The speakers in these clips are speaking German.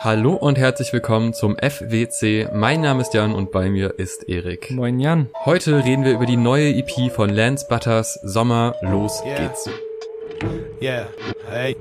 Hallo und herzlich willkommen zum FWC. Mein Name ist Jan und bei mir ist Erik. Moin Jan. Heute reden wir über die neue EP von Lance Butters, Sommer, los yeah. geht's. Yeah, hey.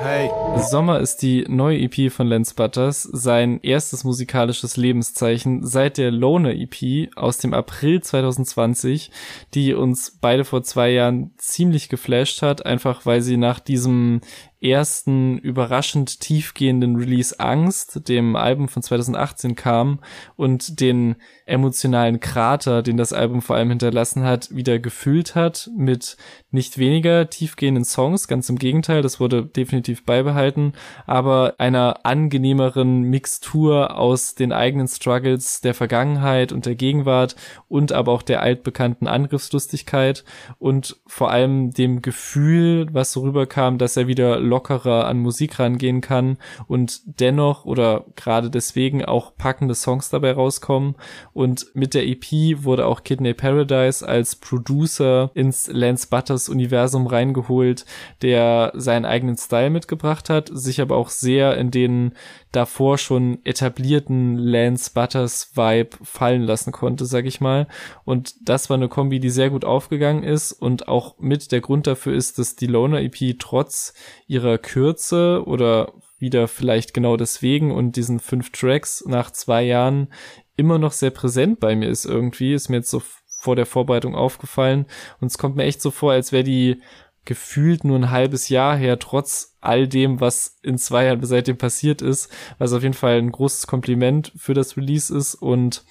Hey. Sommer ist die neue EP von Lance Butters, sein erstes musikalisches Lebenszeichen seit der Loner EP aus dem April 2020, die uns beide vor zwei Jahren ziemlich geflasht hat, einfach weil sie nach diesem ersten überraschend tiefgehenden Release Angst, dem Album von 2018 kam und den emotionalen Krater, den das Album vor allem hinterlassen hat, wieder gefüllt hat mit nicht weniger tiefgehenden Songs, ganz im Gegenteil, das wurde definitiv beibehalten, aber einer angenehmeren Mixtur aus den eigenen Struggles der Vergangenheit und der Gegenwart und aber auch der altbekannten Angriffslustigkeit und vor allem dem Gefühl, was so rüberkam, dass er wieder lockerer an Musik rangehen kann und dennoch oder gerade deswegen auch packende Songs dabei rauskommen. Und mit der EP wurde auch Kidney Paradise als Producer ins Lance Butters Universum reingeholt, der seinen eigenen Style mitgebracht hat, sich aber auch sehr in den davor schon etablierten Lance Butters Vibe fallen lassen konnte, sag ich mal. Und das war eine Kombi, die sehr gut aufgegangen ist. Und auch mit der Grund dafür ist, dass die Loner EP trotz ihrer Kürze oder wieder vielleicht genau deswegen und diesen fünf Tracks nach zwei Jahren immer noch sehr präsent bei mir ist irgendwie, ist mir jetzt so vor der Vorbereitung aufgefallen. Und es kommt mir echt so vor, als wäre die gefühlt nur ein halbes Jahr her, trotz all dem, was in zwei Jahren seitdem passiert ist, was auf jeden Fall ein großes Kompliment für das Release ist. Und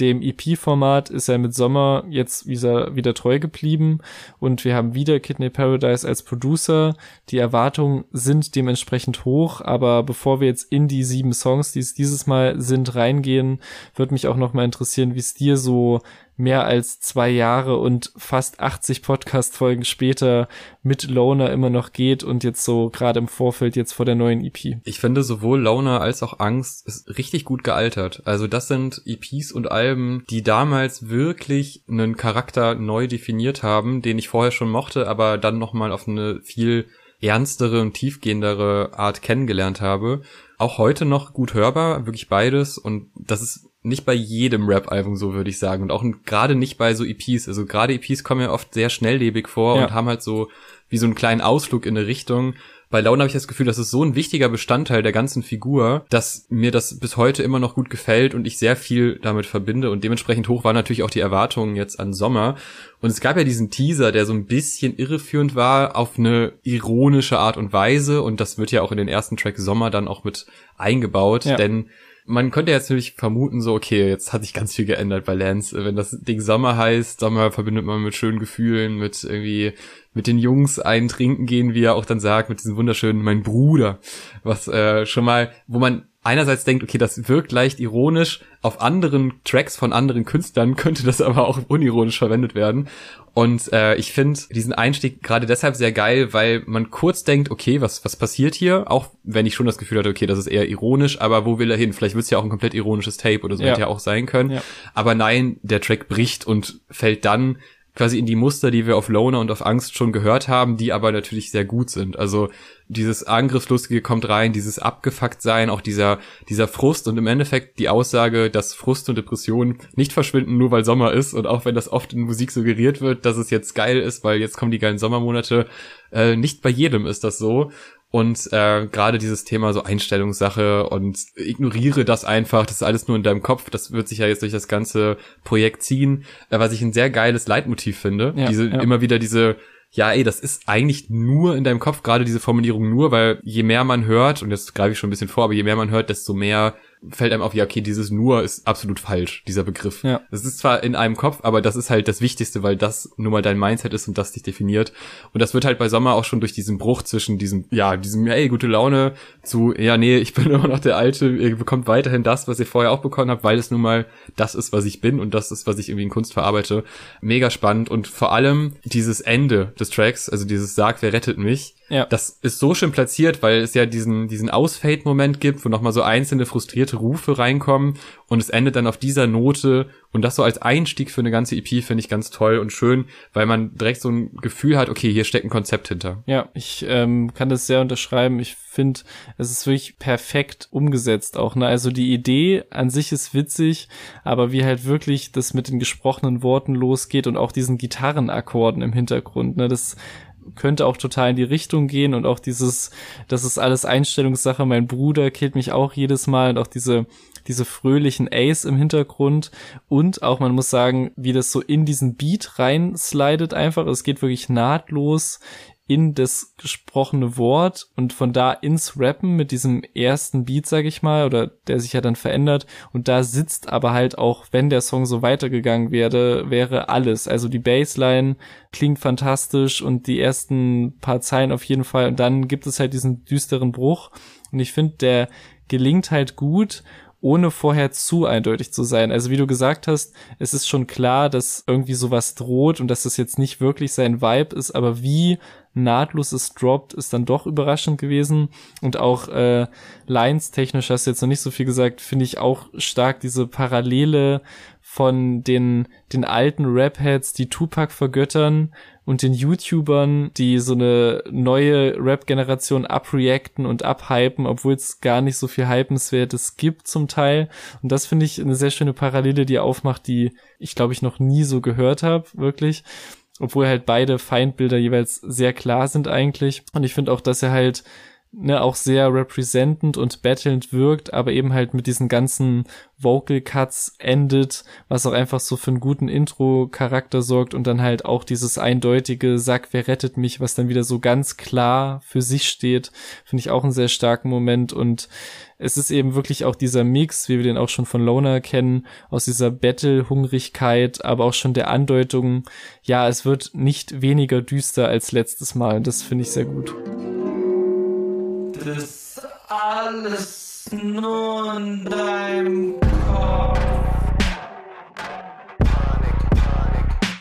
dem EP-Format ist er mit Sommer jetzt wieder, wieder treu geblieben. Und wir haben wieder Kidney Paradise als Producer. Die Erwartungen sind dementsprechend hoch, aber bevor wir jetzt in die sieben Songs, die es dieses Mal sind, reingehen, würde mich auch noch mal interessieren, wie es dir so mehr als zwei Jahre und fast 80 Podcast-Folgen später mit Loner immer noch geht und jetzt so gerade im Vorfeld jetzt vor der neuen EP. Ich finde sowohl Loner als auch Angst ist richtig gut gealtert. Also das sind EPs und Alben, die damals wirklich einen Charakter neu definiert haben, den ich vorher schon mochte, aber dann nochmal auf eine viel ernstere und tiefgehendere Art kennengelernt habe. Auch heute noch gut hörbar, wirklich beides. Und das ist nicht bei jedem Rap-Album so, würde ich sagen. Und auch gerade nicht bei so EPs. Also gerade EPs kommen ja oft sehr schnelllebig vor ja. und haben halt so wie so einen kleinen Ausflug in eine Richtung. Bei Laune habe ich das Gefühl, das ist so ein wichtiger Bestandteil der ganzen Figur, dass mir das bis heute immer noch gut gefällt und ich sehr viel damit verbinde. Und dementsprechend hoch waren natürlich auch die Erwartungen jetzt an Sommer. Und es gab ja diesen Teaser, der so ein bisschen irreführend war, auf eine ironische Art und Weise. Und das wird ja auch in den ersten Track Sommer dann auch mit eingebaut. Ja. Denn man könnte jetzt natürlich vermuten, so, okay, jetzt hat sich ganz viel geändert bei Lance. Wenn das Ding Sommer heißt, Sommer verbindet man mit schönen Gefühlen, mit irgendwie, mit den Jungs einen trinken gehen, wie er auch dann sagt, mit diesem wunderschönen, mein Bruder. Was äh, schon mal, wo man einerseits denkt, okay, das wirkt leicht ironisch, auf anderen Tracks von anderen Künstlern könnte das aber auch unironisch verwendet werden. Und äh, ich finde diesen Einstieg gerade deshalb sehr geil, weil man kurz denkt, okay, was, was passiert hier? Auch wenn ich schon das Gefühl hatte, okay, das ist eher ironisch, aber wo will er hin? Vielleicht wird es ja auch ein komplett ironisches Tape oder so, ja. hätte ja auch sein können. Ja. Aber nein, der Track bricht und fällt dann quasi in die Muster, die wir auf Loner und auf Angst schon gehört haben, die aber natürlich sehr gut sind. Also dieses Angriffslustige kommt rein, dieses abgefuckt sein, auch dieser, dieser Frust und im Endeffekt die Aussage, dass Frust und Depression nicht verschwinden, nur weil Sommer ist und auch wenn das oft in Musik suggeriert wird, dass es jetzt geil ist, weil jetzt kommen die geilen Sommermonate, äh, nicht bei jedem ist das so und äh, gerade dieses Thema so Einstellungssache und ignoriere das einfach, das ist alles nur in deinem Kopf, das wird sich ja jetzt durch das ganze Projekt ziehen, äh, was ich ein sehr geiles Leitmotiv finde. Ja, diese ja. immer wieder diese ja, ey, das ist eigentlich nur in deinem Kopf, gerade diese Formulierung nur, weil je mehr man hört, und jetzt greife ich schon ein bisschen vor, aber je mehr man hört, desto mehr fällt einem auf, ja, okay, dieses nur ist absolut falsch, dieser Begriff. Ja. Das ist zwar in einem Kopf, aber das ist halt das Wichtigste, weil das nun mal dein Mindset ist und das dich definiert. Und das wird halt bei Sommer auch schon durch diesen Bruch zwischen diesem, ja, diesem, ey, gute Laune zu, ja, nee, ich bin immer noch der Alte, ihr bekommt weiterhin das, was ihr vorher auch bekommen habt, weil es nun mal das ist, was ich bin und das ist, was ich irgendwie in Kunst verarbeite. Mega spannend und vor allem dieses Ende des Tracks, also dieses Sag, wer rettet mich, ja. Das ist so schön platziert, weil es ja diesen, diesen Ausfade-Moment gibt, wo nochmal so einzelne frustrierte alte Rufe reinkommen und es endet dann auf dieser Note und das so als Einstieg für eine ganze EP finde ich ganz toll und schön, weil man direkt so ein Gefühl hat, okay, hier steckt ein Konzept hinter. Ja, ich ähm, kann das sehr unterschreiben. Ich finde, es ist wirklich perfekt umgesetzt auch. Ne? Also die Idee an sich ist witzig, aber wie halt wirklich das mit den gesprochenen Worten losgeht und auch diesen Gitarrenakkorden im Hintergrund, ne, das könnte auch total in die Richtung gehen und auch dieses, das ist alles Einstellungssache. Mein Bruder killt mich auch jedes Mal und auch diese, diese fröhlichen Ace im Hintergrund und auch, man muss sagen, wie das so in diesen Beat rein slidet einfach. Es geht wirklich nahtlos in das gesprochene Wort und von da ins Rappen mit diesem ersten Beat, sag ich mal, oder der sich ja dann verändert. Und da sitzt aber halt auch, wenn der Song so weitergegangen wäre, wäre alles. Also die Bassline klingt fantastisch und die ersten paar Zeilen auf jeden Fall. Und dann gibt es halt diesen düsteren Bruch. Und ich finde, der gelingt halt gut ohne vorher zu eindeutig zu sein. Also wie du gesagt hast, es ist schon klar, dass irgendwie sowas droht und dass das jetzt nicht wirklich sein Vibe ist, aber wie nahtlos es droppt, ist dann doch überraschend gewesen. Und auch äh, Lines-technisch hast du jetzt noch nicht so viel gesagt, finde ich auch stark diese Parallele von den, den alten Rap-Heads, die Tupac vergöttern und den YouTubern, die so eine neue Rap-Generation abreacten und abhypen, obwohl es gar nicht so viel Hypenswertes gibt zum Teil. Und das finde ich eine sehr schöne Parallele, die aufmacht, die ich glaube ich noch nie so gehört habe, wirklich obwohl halt beide Feindbilder jeweils sehr klar sind eigentlich. Und ich finde auch, dass er halt ne, auch sehr representend und battlend wirkt, aber eben halt mit diesen ganzen Vocal Cuts endet, was auch einfach so für einen guten Intro-Charakter sorgt und dann halt auch dieses eindeutige Sack, wer rettet mich, was dann wieder so ganz klar für sich steht, finde ich auch einen sehr starken Moment und es ist eben wirklich auch dieser Mix, wie wir den auch schon von Loner kennen, aus dieser Battle-Hungrigkeit, aber auch schon der Andeutung, ja, es wird nicht weniger düster als letztes Mal. Das finde ich sehr gut das alles nur in deinem Kopf.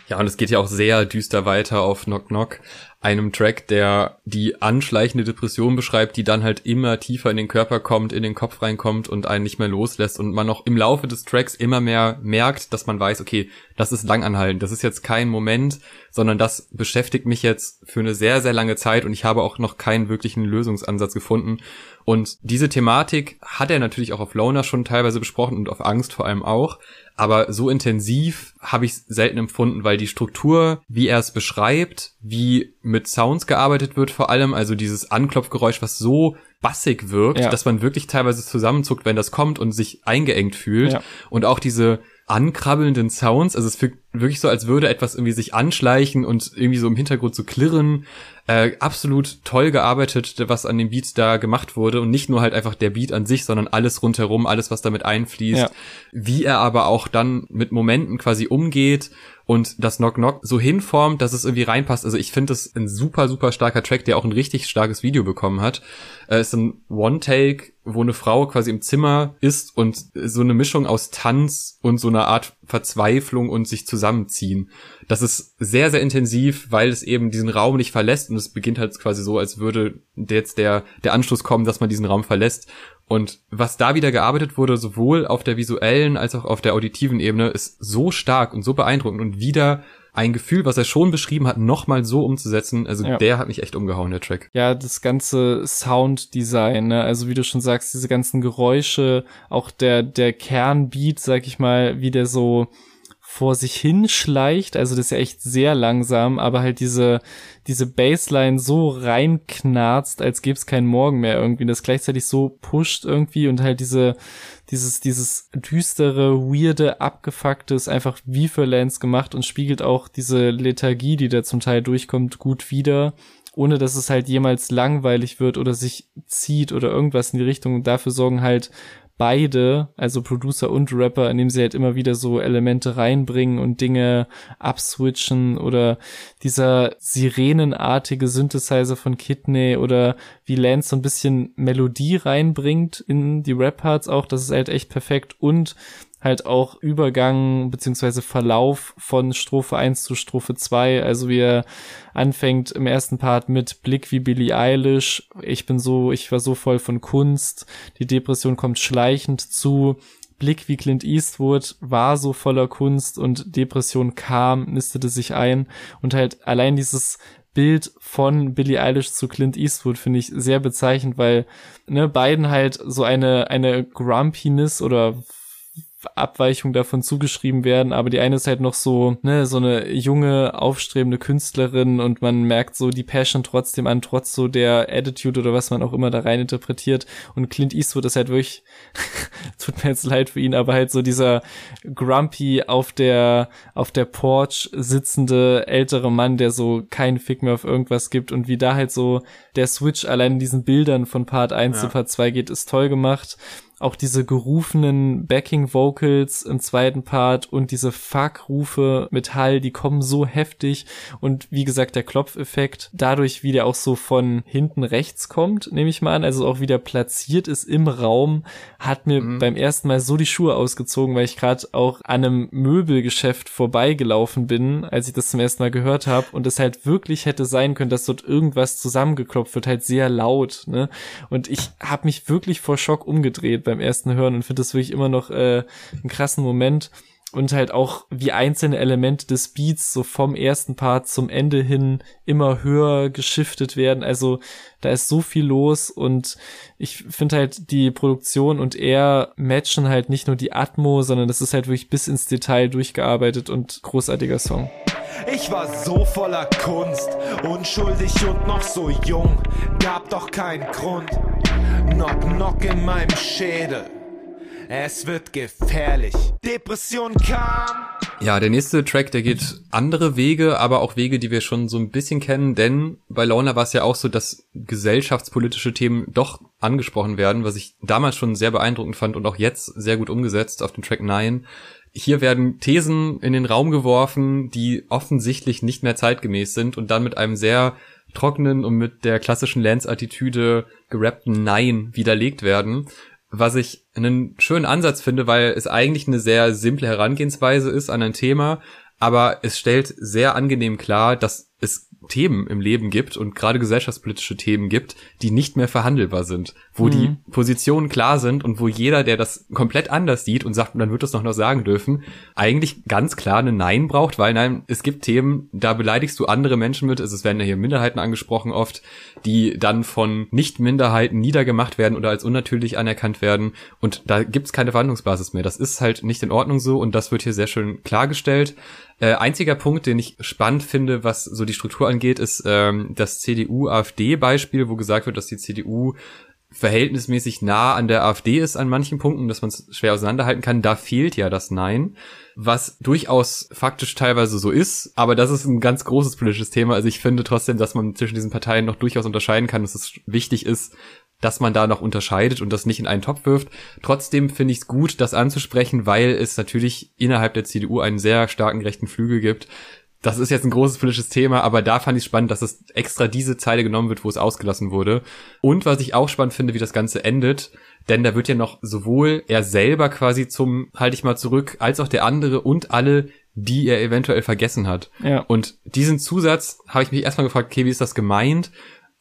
Ja, und es geht ja auch sehr düster weiter auf Knock Knock einem Track, der die anschleichende Depression beschreibt, die dann halt immer tiefer in den Körper kommt, in den Kopf reinkommt und einen nicht mehr loslässt und man noch im Laufe des Tracks immer mehr merkt, dass man weiß, okay, das ist langanhaltend, das ist jetzt kein Moment, sondern das beschäftigt mich jetzt für eine sehr, sehr lange Zeit und ich habe auch noch keinen wirklichen Lösungsansatz gefunden. Und diese Thematik hat er natürlich auch auf Loner schon teilweise besprochen und auf Angst vor allem auch. Aber so intensiv habe ich es selten empfunden, weil die Struktur, wie er es beschreibt, wie mit Sounds gearbeitet wird vor allem, also dieses Anklopfgeräusch, was so bassig wirkt, ja. dass man wirklich teilweise zusammenzuckt, wenn das kommt und sich eingeengt fühlt. Ja. Und auch diese ankrabbelnden Sounds, also es fühlt wirklich so, als würde etwas irgendwie sich anschleichen und irgendwie so im Hintergrund so klirren. Äh, absolut toll gearbeitet, was an dem Beat da gemacht wurde und nicht nur halt einfach der Beat an sich, sondern alles rundherum, alles was damit einfließt. Ja. Wie er aber auch dann mit Momenten quasi umgeht und das Knock Knock so hinformt, dass es irgendwie reinpasst. Also ich finde das ein super, super starker Track, der auch ein richtig starkes Video bekommen hat. Es äh, ist ein One-Take, wo eine Frau quasi im Zimmer ist und so eine Mischung aus Tanz und so eine Art Verzweiflung und sich zusammenziehen. Das ist sehr, sehr intensiv, weil es eben diesen Raum nicht verlässt und es beginnt halt quasi so, als würde jetzt der, der Anschluss kommen, dass man diesen Raum verlässt. Und was da wieder gearbeitet wurde, sowohl auf der visuellen als auch auf der auditiven Ebene, ist so stark und so beeindruckend und wieder ein Gefühl, was er schon beschrieben hat, nochmal so umzusetzen. Also ja. der hat mich echt umgehauen, der Track. Ja, das ganze Sounddesign, ne? also wie du schon sagst, diese ganzen Geräusche, auch der, der Kernbeat, sag ich mal, wie der so vor sich hinschleicht, also das ist ja echt sehr langsam, aber halt diese, diese Bassline so reinknarzt, als gäbe es keinen Morgen mehr irgendwie, das gleichzeitig so pusht irgendwie und halt diese, dieses, dieses düstere, weirde, abgefuckte ist einfach wie für Lance gemacht und spiegelt auch diese Lethargie, die da zum Teil durchkommt, gut wieder ohne dass es halt jemals langweilig wird oder sich zieht oder irgendwas in die Richtung. Und dafür sorgen halt beide, also Producer und Rapper, indem sie halt immer wieder so Elemente reinbringen und Dinge abswitchen oder dieser sirenenartige Synthesizer von Kidney oder wie Lance so ein bisschen Melodie reinbringt in die Rap-Parts auch, das ist halt echt perfekt. Und halt auch Übergang beziehungsweise Verlauf von Strophe 1 zu Strophe 2. Also wie er anfängt im ersten Part mit Blick wie Billie Eilish. Ich bin so, ich war so voll von Kunst. Die Depression kommt schleichend zu. Blick wie Clint Eastwood war so voller Kunst und Depression kam, nistete sich ein und halt allein dieses Bild von Billie Eilish zu Clint Eastwood finde ich sehr bezeichnend, weil ne, beiden halt so eine eine Grumpiness oder Abweichung davon zugeschrieben werden, aber die eine ist halt noch so, ne, so eine junge, aufstrebende Künstlerin und man merkt so die Passion trotzdem an, trotz so der Attitude oder was man auch immer da rein interpretiert. Und Clint Eastwood ist halt wirklich, tut mir jetzt leid für ihn, aber halt so dieser grumpy auf der, auf der Porch sitzende ältere Mann, der so keinen Fick mehr auf irgendwas gibt und wie da halt so der Switch allein in diesen Bildern von Part 1 ja. zu Part 2 geht, ist toll gemacht auch diese gerufenen Backing Vocals im zweiten Part und diese Fuck-Rufe mit Hall, die kommen so heftig und wie gesagt der Klopfeffekt, dadurch wie der auch so von hinten rechts kommt, nehme ich mal an, also auch wieder platziert ist im Raum, hat mir mhm. beim ersten Mal so die Schuhe ausgezogen, weil ich gerade auch an einem Möbelgeschäft vorbeigelaufen bin, als ich das zum ersten Mal gehört habe und es halt wirklich hätte sein können, dass dort irgendwas zusammengeklopft wird, halt sehr laut, ne? Und ich habe mich wirklich vor Schock umgedreht beim ersten Hören und finde das wirklich immer noch äh, einen krassen Moment und halt auch wie einzelne Elemente des Beats so vom ersten Part zum Ende hin immer höher geschiftet werden. Also da ist so viel los und ich finde halt die Produktion und er matchen halt nicht nur die Atmo, sondern das ist halt wirklich bis ins Detail durchgearbeitet und großartiger Song. Ich war so voller Kunst, unschuldig und noch so jung, gab doch keinen Grund. Knock, knock in meinem Schädel. Es wird gefährlich. Depression kam. Ja, der nächste Track, der geht andere Wege, aber auch Wege, die wir schon so ein bisschen kennen, denn bei Launa war es ja auch so, dass gesellschaftspolitische Themen doch angesprochen werden, was ich damals schon sehr beeindruckend fand und auch jetzt sehr gut umgesetzt auf dem Track 9. Hier werden Thesen in den Raum geworfen, die offensichtlich nicht mehr zeitgemäß sind und dann mit einem sehr trockenen und mit der klassischen Lance-Attitüde gerappten Nein widerlegt werden. Was ich einen schönen Ansatz finde, weil es eigentlich eine sehr simple Herangehensweise ist an ein Thema, aber es stellt sehr angenehm klar, dass es Themen im Leben gibt und gerade gesellschaftspolitische Themen gibt, die nicht mehr verhandelbar sind, wo mhm. die Positionen klar sind und wo jeder, der das komplett anders sieht und sagt, dann wird es noch noch sagen dürfen, eigentlich ganz klar eine Nein braucht, weil nein, es gibt Themen, da beleidigst du andere Menschen mit, also es werden ja hier Minderheiten angesprochen oft, die dann von Nicht-Minderheiten niedergemacht werden oder als unnatürlich anerkannt werden und da gibt's keine Verhandlungsbasis mehr. Das ist halt nicht in Ordnung so und das wird hier sehr schön klargestellt. Äh, einziger Punkt, den ich spannend finde, was so die Struktur angeht, ist ähm, das CDU-AfD-Beispiel, wo gesagt wird, dass die CDU verhältnismäßig nah an der AfD ist an manchen Punkten, dass man es schwer auseinanderhalten kann. Da fehlt ja das Nein, was durchaus faktisch teilweise so ist, aber das ist ein ganz großes politisches Thema. Also ich finde trotzdem, dass man zwischen diesen Parteien noch durchaus unterscheiden kann, dass es wichtig ist, dass man da noch unterscheidet und das nicht in einen Topf wirft. Trotzdem finde ich es gut, das anzusprechen, weil es natürlich innerhalb der CDU einen sehr starken rechten Flügel gibt. Das ist jetzt ein großes politisches Thema, aber da fand ich spannend, dass es extra diese Zeile genommen wird, wo es ausgelassen wurde. Und was ich auch spannend finde, wie das Ganze endet, denn da wird ja noch sowohl er selber quasi zum, halte ich mal zurück, als auch der andere und alle, die er eventuell vergessen hat. Ja. Und diesen Zusatz habe ich mich erstmal gefragt, okay, wie ist das gemeint?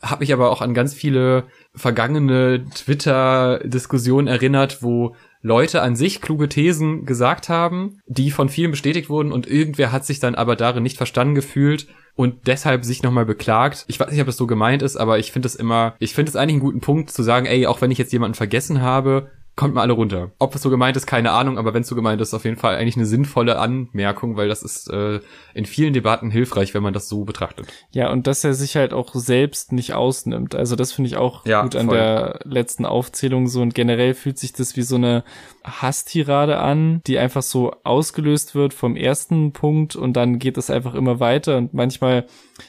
habe mich aber auch an ganz viele vergangene Twitter-Diskussionen erinnert, wo Leute an sich kluge Thesen gesagt haben, die von vielen bestätigt wurden und irgendwer hat sich dann aber darin nicht verstanden gefühlt und deshalb sich nochmal beklagt. Ich weiß nicht, ob das so gemeint ist, aber ich finde es immer, ich finde es eigentlich einen guten Punkt zu sagen, ey, auch wenn ich jetzt jemanden vergessen habe, kommt mal alle runter. Ob es so gemeint ist, keine Ahnung, aber wenn es so gemeint ist, auf jeden Fall eigentlich eine sinnvolle Anmerkung, weil das ist äh, in vielen Debatten hilfreich, wenn man das so betrachtet. Ja, und dass er sich halt auch selbst nicht ausnimmt. Also das finde ich auch ja, gut an voll. der letzten Aufzählung so und generell fühlt sich das wie so eine Hasstirade an, die einfach so ausgelöst wird vom ersten Punkt und dann geht es einfach immer weiter und manchmal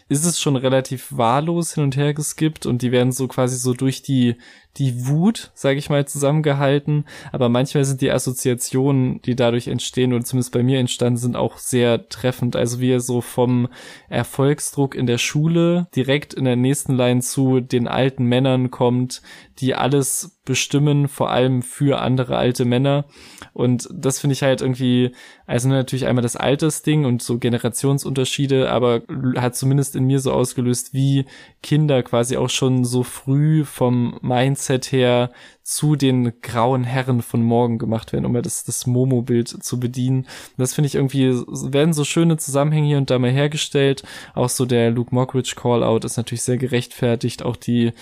ist es schon relativ wahllos hin und her geskippt und die werden so quasi so durch die die Wut, sage ich mal, zusammengehalten, aber manchmal sind die Assoziationen, die dadurch entstehen oder zumindest bei mir entstanden sind, auch sehr treffend. Also wie er so vom Erfolgsdruck in der Schule direkt in der nächsten Line zu den alten Männern kommt, die alles bestimmen, vor allem für andere alte Männer. Und das finde ich halt irgendwie, also natürlich einmal das Altersding und so Generationsunterschiede, aber hat zumindest in mir so ausgelöst, wie Kinder quasi auch schon so früh vom Mindset her zu den grauen Herren von morgen gemacht werden, um ja das, das Momo-Bild zu bedienen. das finde ich irgendwie, werden so schöne Zusammenhänge hier und da mal hergestellt. Auch so der Luke Mockridge Call-Out ist natürlich sehr gerechtfertigt. Auch die,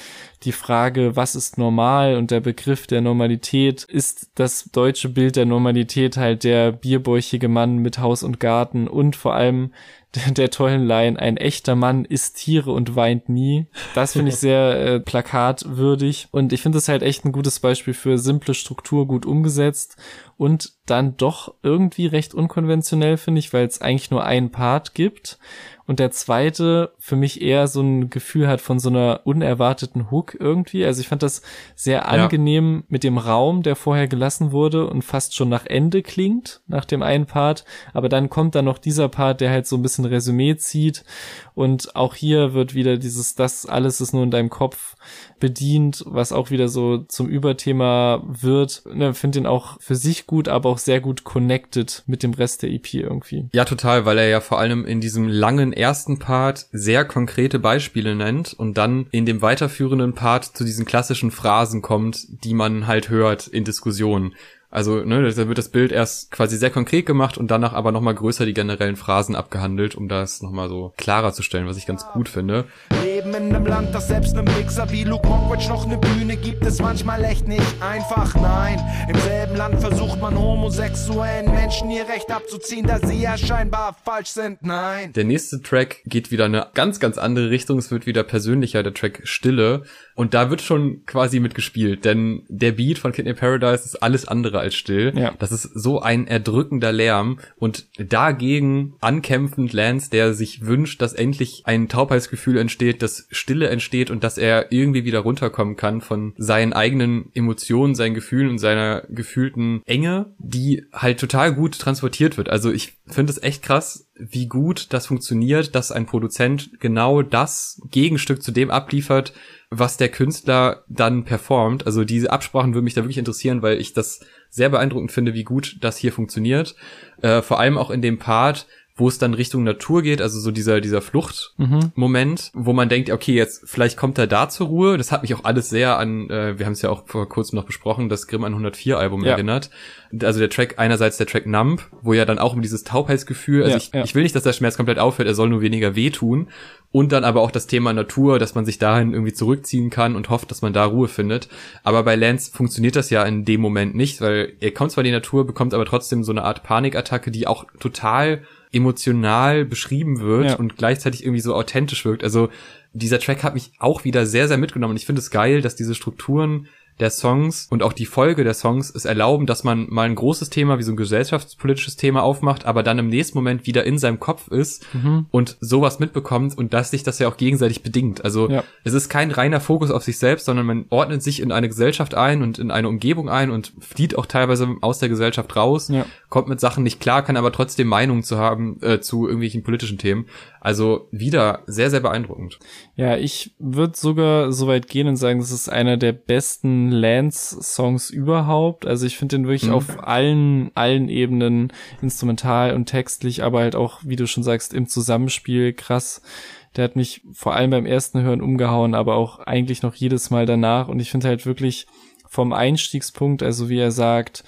die Frage, was ist normal und der Begriff der Normalität, ist das deutsche Bild der Normalität halt der bierbäuchige Mann mit Haus und Garten und vor allem der, tollen Line, ein echter Mann isst Tiere und weint nie. Das finde ich sehr äh, plakatwürdig und ich finde es halt echt ein gutes Beispiel für simple Struktur gut umgesetzt und dann doch irgendwie recht unkonventionell finde ich, weil es eigentlich nur einen Part gibt und der zweite für mich eher so ein Gefühl hat von so einer unerwarteten Hook irgendwie. Also ich fand das sehr angenehm ja. mit dem Raum, der vorher gelassen wurde und fast schon nach Ende klingt, nach dem einen Part. Aber dann kommt dann noch dieser Part, der halt so ein bisschen Resümee zieht. Und auch hier wird wieder dieses, das alles ist nur in deinem Kopf bedient, was auch wieder so zum Überthema wird. Ne, Finde ihn auch für sich gut, aber auch sehr gut connected mit dem Rest der EP irgendwie. Ja, total, weil er ja vor allem in diesem langen ersten Part sehr konkrete Beispiele nennt und dann in dem weiterführenden Part zu diesen klassischen Phrasen kommt, die man halt hört in Diskussionen. Also, ne, da wird das Bild erst quasi sehr konkret gemacht und danach aber nochmal größer die generellen Phrasen abgehandelt, um das nochmal so klarer zu stellen, was ich ganz gut finde. Leben in einem Land, das selbst einem Wichser wie Luke Mockridge noch eine Bühne gibt, ist manchmal echt nicht einfach, nein. Im selben Land versucht man homosexuellen Menschen ihr Recht abzuziehen, da sie ja scheinbar falsch sind, nein. Der nächste Track geht wieder eine ganz, ganz andere Richtung, es wird wieder persönlicher, der Track Stille. Und da wird schon quasi mitgespielt, denn der Beat von Kidney Paradise ist alles andere als still. Ja. Das ist so ein erdrückender Lärm und dagegen ankämpfend Lance, der sich wünscht, dass endlich ein Taubheitsgefühl entsteht, Stille entsteht und dass er irgendwie wieder runterkommen kann von seinen eigenen Emotionen, seinen Gefühlen und seiner gefühlten Enge, die halt total gut transportiert wird. Also ich finde es echt krass, wie gut das funktioniert, dass ein Produzent genau das Gegenstück zu dem abliefert, was der Künstler dann performt. Also diese Absprachen würde mich da wirklich interessieren, weil ich das sehr beeindruckend finde, wie gut das hier funktioniert. Äh, vor allem auch in dem Part, wo es dann Richtung Natur geht, also so dieser, dieser Fluchtmoment, mhm. wo man denkt, okay, jetzt vielleicht kommt er da zur Ruhe. Das hat mich auch alles sehr an, äh, wir haben es ja auch vor kurzem noch besprochen, das Grimm 104 Album ja. erinnert. Also der Track, einerseits der Track Numb, wo ja dann auch um dieses Taubheitsgefühl, also ja, ich, ja. ich will nicht, dass der Schmerz komplett aufhört, er soll nur weniger wehtun. Und dann aber auch das Thema Natur, dass man sich dahin irgendwie zurückziehen kann und hofft, dass man da Ruhe findet. Aber bei Lance funktioniert das ja in dem Moment nicht, weil er kommt zwar in die Natur, bekommt aber trotzdem so eine Art Panikattacke, die auch total emotional beschrieben wird ja. und gleichzeitig irgendwie so authentisch wirkt. Also dieser Track hat mich auch wieder sehr, sehr mitgenommen. Und ich finde es geil, dass diese Strukturen der Songs und auch die Folge der Songs es erlauben, dass man mal ein großes Thema wie so ein gesellschaftspolitisches Thema aufmacht, aber dann im nächsten Moment wieder in seinem Kopf ist mhm. und sowas mitbekommt und dass sich das ja auch gegenseitig bedingt. Also ja. es ist kein reiner Fokus auf sich selbst, sondern man ordnet sich in eine Gesellschaft ein und in eine Umgebung ein und flieht auch teilweise aus der Gesellschaft raus, ja. kommt mit Sachen nicht klar, kann aber trotzdem Meinungen zu haben äh, zu irgendwelchen politischen Themen. Also wieder sehr, sehr beeindruckend. Ja, ich würde sogar so weit gehen und sagen, das ist einer der besten Lance-Songs überhaupt. Also ich finde den wirklich mhm. auf allen, allen Ebenen, instrumental und textlich, aber halt auch, wie du schon sagst, im Zusammenspiel krass. Der hat mich vor allem beim ersten Hören umgehauen, aber auch eigentlich noch jedes Mal danach. Und ich finde halt wirklich vom Einstiegspunkt, also wie er sagt,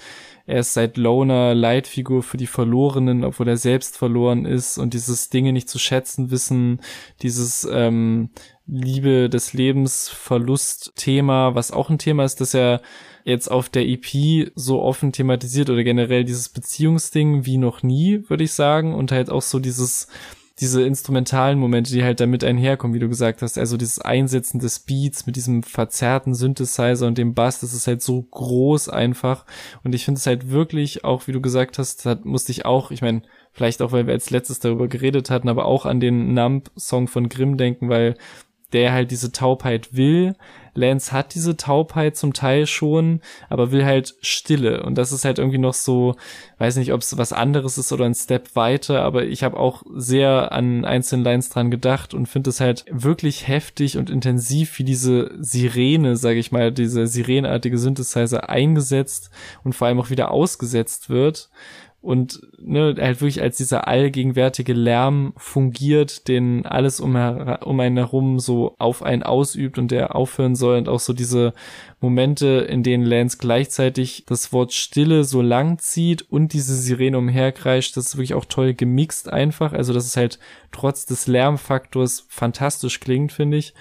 er ist seit Loner Leitfigur für die Verlorenen, obwohl er selbst verloren ist und dieses Dinge nicht zu schätzen wissen, dieses ähm, Liebe des Lebens Verlust Thema, was auch ein Thema ist, das er jetzt auf der EP so offen thematisiert oder generell dieses Beziehungsding wie noch nie, würde ich sagen und halt auch so dieses diese instrumentalen Momente, die halt damit einherkommen, wie du gesagt hast, also dieses Einsetzen des Beats mit diesem verzerrten Synthesizer und dem Bass, das ist halt so groß einfach. Und ich finde es halt wirklich, auch wie du gesagt hast, da musste ich auch, ich meine, vielleicht auch, weil wir als letztes darüber geredet hatten, aber auch an den Nump-Song von Grimm denken, weil der halt diese Taubheit will. Lance hat diese Taubheit zum Teil schon, aber will halt Stille. Und das ist halt irgendwie noch so, weiß nicht, ob es was anderes ist oder ein Step weiter, aber ich habe auch sehr an einzelnen Lines dran gedacht und finde es halt wirklich heftig und intensiv, wie diese Sirene, sage ich mal, diese sirenartige Synthesizer eingesetzt und vor allem auch wieder ausgesetzt wird und ne, halt wirklich als dieser allgegenwärtige Lärm fungiert, den alles um, um einen herum so auf einen ausübt und der aufhören soll und auch so diese Momente, in denen Lance gleichzeitig das Wort Stille so lang zieht und diese Sirene umherkreischt, das ist wirklich auch toll gemixt einfach, also dass es halt trotz des Lärmfaktors fantastisch klingt, finde ich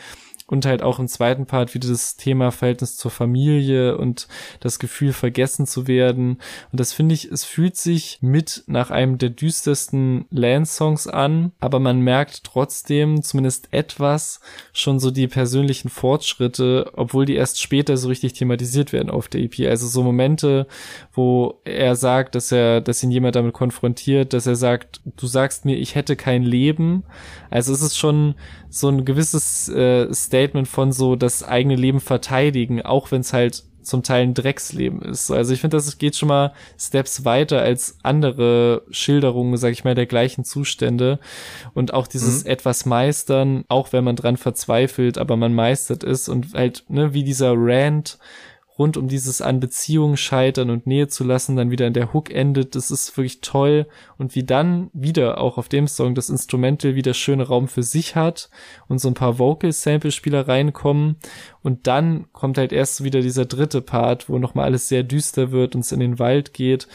und halt auch im zweiten Part wieder das Thema Verhältnis zur Familie und das Gefühl vergessen zu werden. Und das finde ich, es fühlt sich mit nach einem der düstersten Lance-Songs an, aber man merkt trotzdem zumindest etwas schon so die persönlichen Fortschritte, obwohl die erst später so richtig thematisiert werden auf der EP. Also so Momente, wo er sagt, dass er, dass ihn jemand damit konfrontiert, dass er sagt, du sagst mir, ich hätte kein Leben. Also es ist schon so ein gewisses äh, Statement von so das eigene Leben verteidigen, auch wenn es halt zum Teil ein Drecksleben ist. Also ich finde, das geht schon mal Steps weiter als andere Schilderungen, sag ich mal, der gleichen Zustände. Und auch dieses mhm. etwas meistern, auch wenn man dran verzweifelt, aber man meistert es und halt, ne, wie dieser Rant rund um dieses an Beziehungen scheitern und Nähe zu lassen, dann wieder in der Hook endet. Das ist wirklich toll. Und wie dann wieder auch auf dem Song das Instrumental wieder schöne Raum für sich hat und so ein paar Vocal-Sample-Spieler reinkommen. Und dann kommt halt erst wieder dieser dritte Part, wo nochmal alles sehr düster wird und es in den Wald geht.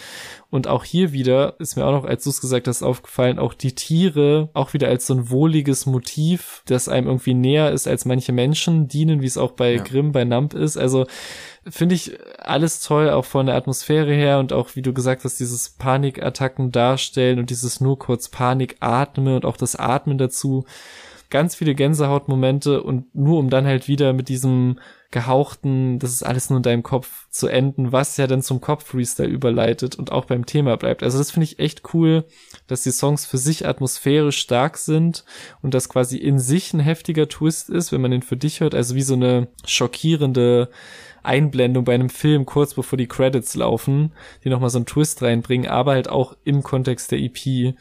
Und auch hier wieder ist mir auch noch, als du es gesagt hast, aufgefallen, auch die Tiere auch wieder als so ein wohliges Motiv, das einem irgendwie näher ist als manche Menschen dienen, wie es auch bei ja. Grimm, bei Nump ist. Also finde ich alles toll, auch von der Atmosphäre her und auch, wie du gesagt hast, dieses Panikattacken darstellen und dieses nur kurz Panik atmen und auch das Atmen dazu. Ganz viele Gänsehautmomente und nur um dann halt wieder mit diesem gehauchten, das ist alles nur in deinem Kopf zu enden, was ja dann zum Kopf-Freestyle überleitet und auch beim Thema bleibt. Also das finde ich echt cool, dass die Songs für sich atmosphärisch stark sind und das quasi in sich ein heftiger Twist ist, wenn man den für dich hört, also wie so eine schockierende Einblendung bei einem Film kurz bevor die Credits laufen, die nochmal so einen Twist reinbringen, aber halt auch im Kontext der EP.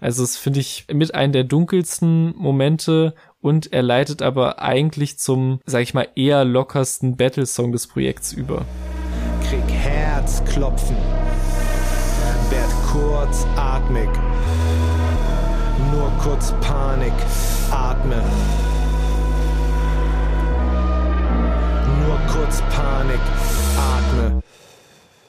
Also es finde ich mit einem der dunkelsten Momente und er leitet aber eigentlich zum, sag ich mal, eher lockersten Battle-Song des Projekts über. Krieg Herzklopfen, werd kurzatmig, nur kurz Panik, atme. Kurz Panik, atme.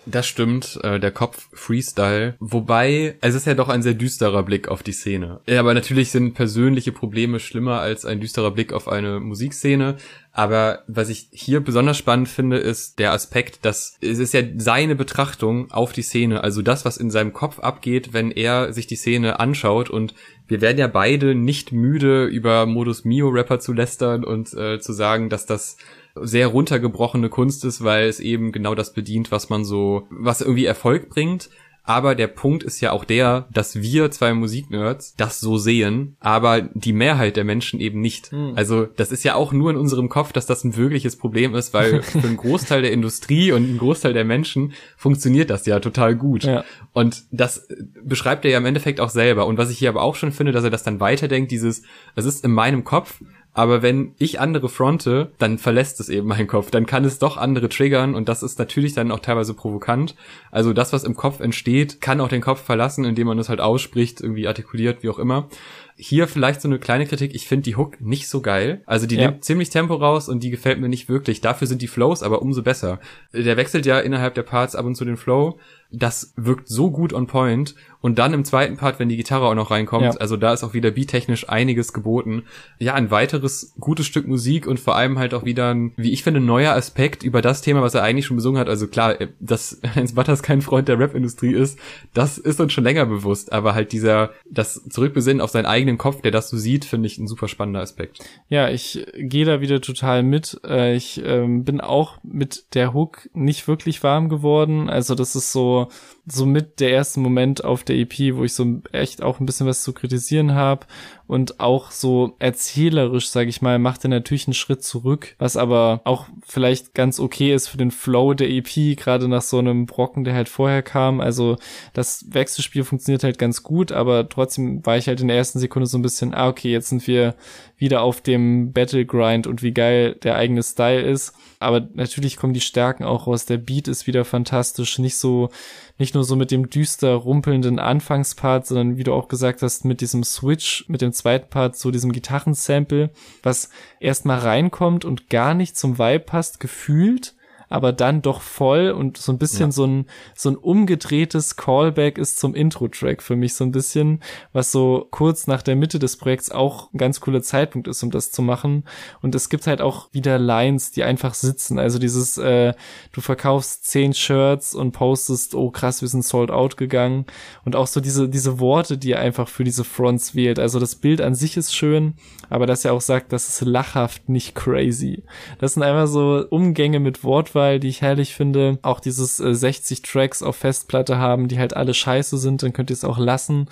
Das stimmt, äh, der Kopf Freestyle. Wobei, es ist ja doch ein sehr düsterer Blick auf die Szene. Ja, aber natürlich sind persönliche Probleme schlimmer als ein düsterer Blick auf eine Musikszene. Aber was ich hier besonders spannend finde, ist der Aspekt, dass es ist ja seine Betrachtung auf die Szene, also das, was in seinem Kopf abgeht, wenn er sich die Szene anschaut. Und wir werden ja beide nicht müde, über Modus Mio Rapper zu lästern und äh, zu sagen, dass das sehr runtergebrochene Kunst ist, weil es eben genau das bedient, was man so, was irgendwie Erfolg bringt. Aber der Punkt ist ja auch der, dass wir zwei Musiknerds das so sehen, aber die Mehrheit der Menschen eben nicht. Mhm. Also das ist ja auch nur in unserem Kopf, dass das ein wirkliches Problem ist, weil für einen Großteil der Industrie und einen Großteil der Menschen funktioniert das ja total gut. Ja. Und das beschreibt er ja im Endeffekt auch selber. Und was ich hier aber auch schon finde, dass er das dann weiterdenkt, dieses, es ist in meinem Kopf, aber wenn ich andere fronte, dann verlässt es eben meinen Kopf. Dann kann es doch andere triggern und das ist natürlich dann auch teilweise provokant. Also das, was im Kopf entsteht, kann auch den Kopf verlassen, indem man es halt ausspricht, irgendwie artikuliert, wie auch immer. Hier vielleicht so eine kleine Kritik. Ich finde die Hook nicht so geil. Also die ja. nimmt ziemlich Tempo raus und die gefällt mir nicht wirklich. Dafür sind die Flows aber umso besser. Der wechselt ja innerhalb der Parts ab und zu den Flow das wirkt so gut on point. Und dann im zweiten Part, wenn die Gitarre auch noch reinkommt, ja. also da ist auch wieder beattechnisch einiges geboten. Ja, ein weiteres gutes Stück Musik und vor allem halt auch wieder ein, wie ich finde, neuer Aspekt über das Thema, was er eigentlich schon besungen hat. Also klar, äh, dass Heinz Butters kein Freund der Rap-Industrie ist, das ist uns schon länger bewusst. Aber halt dieser, das Zurückbesinnen auf seinen eigenen Kopf, der das so sieht, finde ich ein super spannender Aspekt. Ja, ich gehe da wieder total mit. Äh, ich ähm, bin auch mit der Hook nicht wirklich warm geworden. Also das ist so, so mit der erste Moment auf der EP, wo ich so echt auch ein bisschen was zu kritisieren habe und auch so erzählerisch, sage ich mal, macht er natürlich einen Schritt zurück, was aber auch vielleicht ganz okay ist für den Flow der EP, gerade nach so einem Brocken, der halt vorher kam. Also das Wechselspiel funktioniert halt ganz gut, aber trotzdem war ich halt in der ersten Sekunde so ein bisschen, ah, okay, jetzt sind wir wieder auf dem Battle Grind und wie geil der eigene Style ist. Aber natürlich kommen die Stärken auch raus. Der Beat ist wieder fantastisch. Nicht so, nicht nur so mit dem düster rumpelnden Anfangspart, sondern wie du auch gesagt hast, mit diesem Switch, mit dem zweiten Part, so diesem Gitarrensample, was erstmal reinkommt und gar nicht zum Vibe passt, gefühlt aber dann doch voll und so ein bisschen ja. so ein so ein umgedrehtes Callback ist zum Intro-Track für mich so ein bisschen, was so kurz nach der Mitte des Projekts auch ein ganz cooler Zeitpunkt ist, um das zu machen. Und es gibt halt auch wieder Lines, die einfach sitzen. Also dieses, äh, du verkaufst zehn Shirts und postest, oh krass, wir sind sold out gegangen. Und auch so diese diese Worte, die er einfach für diese Fronts wählt. Also das Bild an sich ist schön, aber dass er auch sagt, das ist lachhaft, nicht crazy. Das sind einfach so Umgänge mit Wortwahl, die ich herrlich finde. Auch dieses äh, 60 Tracks auf Festplatte haben, die halt alle scheiße sind, dann könnt ihr es auch lassen.